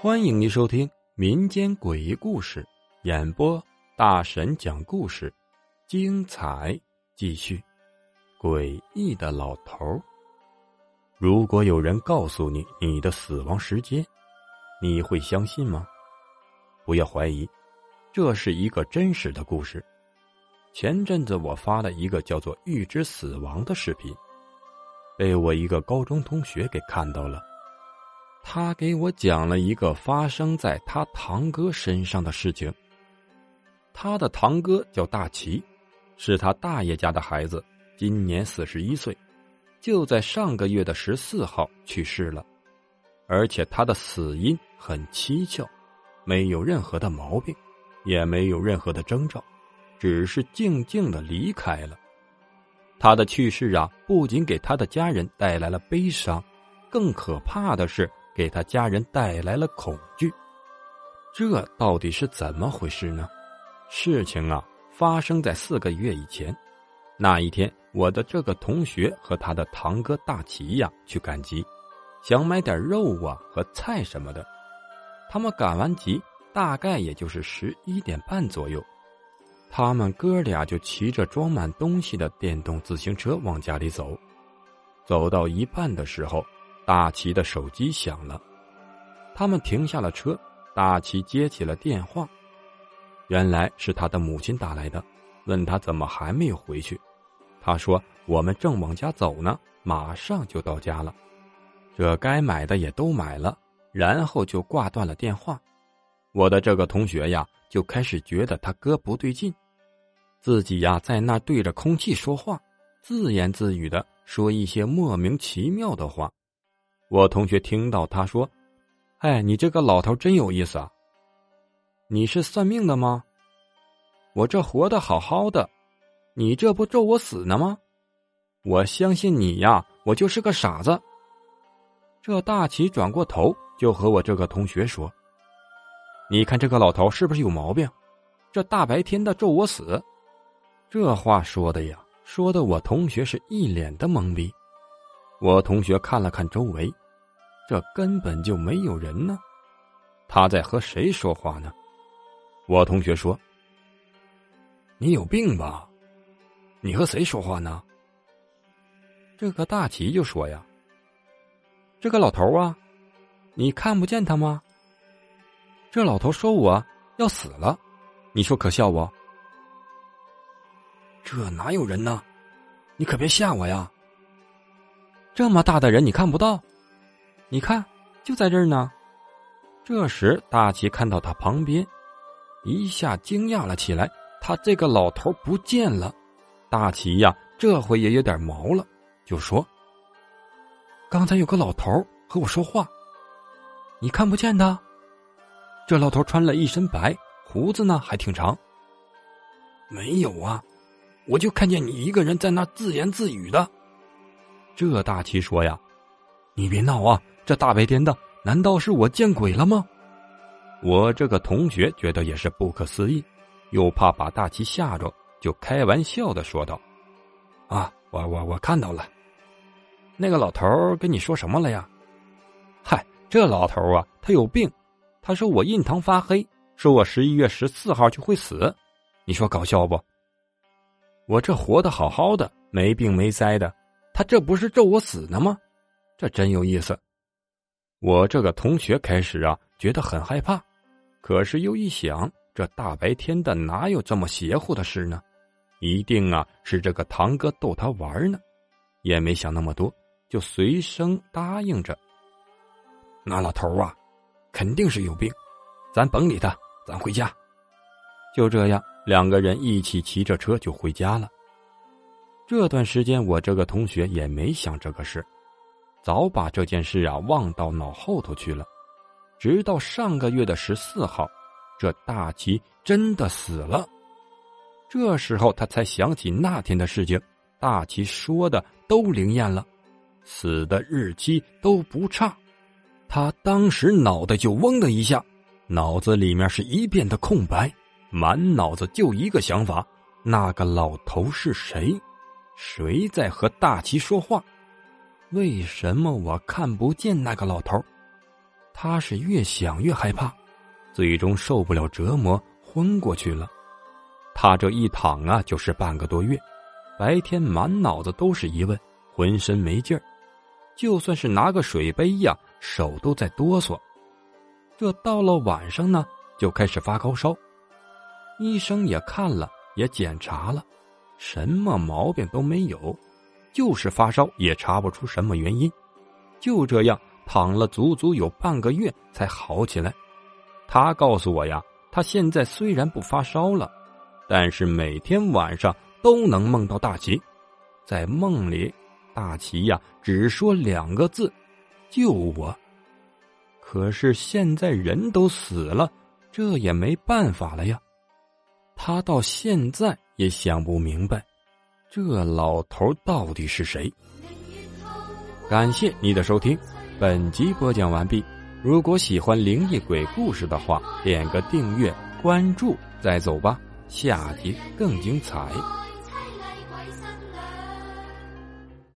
欢迎您收听民间诡异故事演播，大神讲故事，精彩继续。诡异的老头如果有人告诉你你的死亡时间，你会相信吗？不要怀疑，这是一个真实的故事。前阵子我发了一个叫做“预知死亡”的视频，被我一个高中同学给看到了。他给我讲了一个发生在他堂哥身上的事情。他的堂哥叫大齐，是他大爷家的孩子，今年四十一岁，就在上个月的十四号去世了，而且他的死因很蹊跷，没有任何的毛病，也没有任何的征兆，只是静静的离开了。他的去世啊，不仅给他的家人带来了悲伤，更可怕的是。给他家人带来了恐惧，这到底是怎么回事呢？事情啊，发生在四个月以前。那一天，我的这个同学和他的堂哥大齐呀去赶集，想买点肉啊和菜什么的。他们赶完集，大概也就是十一点半左右，他们哥俩就骑着装满东西的电动自行车往家里走。走到一半的时候。大齐的手机响了，他们停下了车。大齐接起了电话，原来是他的母亲打来的，问他怎么还没有回去。他说：“我们正往家走呢，马上就到家了。”这该买的也都买了，然后就挂断了电话。我的这个同学呀，就开始觉得他哥不对劲，自己呀在那对着空气说话，自言自语的说一些莫名其妙的话。我同学听到他说：“哎，你这个老头真有意思啊！你是算命的吗？我这活得好好的，你这不咒我死呢吗？我相信你呀，我就是个傻子。”这大齐转过头就和我这个同学说：“你看这个老头是不是有毛病？这大白天的咒我死，这话说的呀，说的我同学是一脸的懵逼。”我同学看了看周围，这根本就没有人呢。他在和谁说话呢？我同学说：“你有病吧？你和谁说话呢？”这个大齐就说：“呀，这个老头啊，你看不见他吗？这老头说我要死了，你说可笑不？这哪有人呢？你可别吓我呀！”这么大的人你看不到？你看，就在这儿呢。这时，大齐看到他旁边，一下惊讶了起来。他这个老头不见了。大齐呀，这回也有点毛了，就说：“刚才有个老头和我说话，你看不见他？这老头穿了一身白，胡子呢还挺长。没有啊，我就看见你一个人在那自言自语的。”这大齐说呀：“你别闹啊！这大白天的，难道是我见鬼了吗？”我这个同学觉得也是不可思议，又怕把大齐吓着，就开玩笑的说道：“啊，我我我看到了，那个老头跟你说什么了呀？嗨，这老头啊，他有病，他说我印堂发黑，说我十一月十四号就会死，你说搞笑不？我这活得好好的，没病没灾的。”他这不是咒我死呢吗？这真有意思。我这个同学开始啊觉得很害怕，可是又一想，这大白天的哪有这么邪乎的事呢？一定啊是这个堂哥逗他玩呢，也没想那么多，就随声答应着。那老头啊，肯定是有病，咱甭理他，咱回家。就这样，两个人一起骑着车就回家了。这段时间，我这个同学也没想这个事，早把这件事啊忘到脑后头去了。直到上个月的十四号，这大齐真的死了。这时候他才想起那天的事情，大齐说的都灵验了，死的日期都不差。他当时脑袋就嗡的一下，脑子里面是一片的空白，满脑子就一个想法：那个老头是谁？谁在和大齐说话？为什么我看不见那个老头？他是越想越害怕，最终受不了折磨，昏过去了。他这一躺啊，就是半个多月，白天满脑子都是疑问，浑身没劲儿，就算是拿个水杯呀，手都在哆嗦。这到了晚上呢，就开始发高烧，医生也看了，也检查了，什么毛病都没有。就是发烧也查不出什么原因，就这样躺了足足有半个月才好起来。他告诉我呀，他现在虽然不发烧了，但是每天晚上都能梦到大齐，在梦里，大齐呀只说两个字：“救我。”可是现在人都死了，这也没办法了呀。他到现在也想不明白。这老头到底是谁？感谢你的收听，本集播讲完毕。如果喜欢灵异鬼故事的话，点个订阅、关注再走吧，下集更精彩。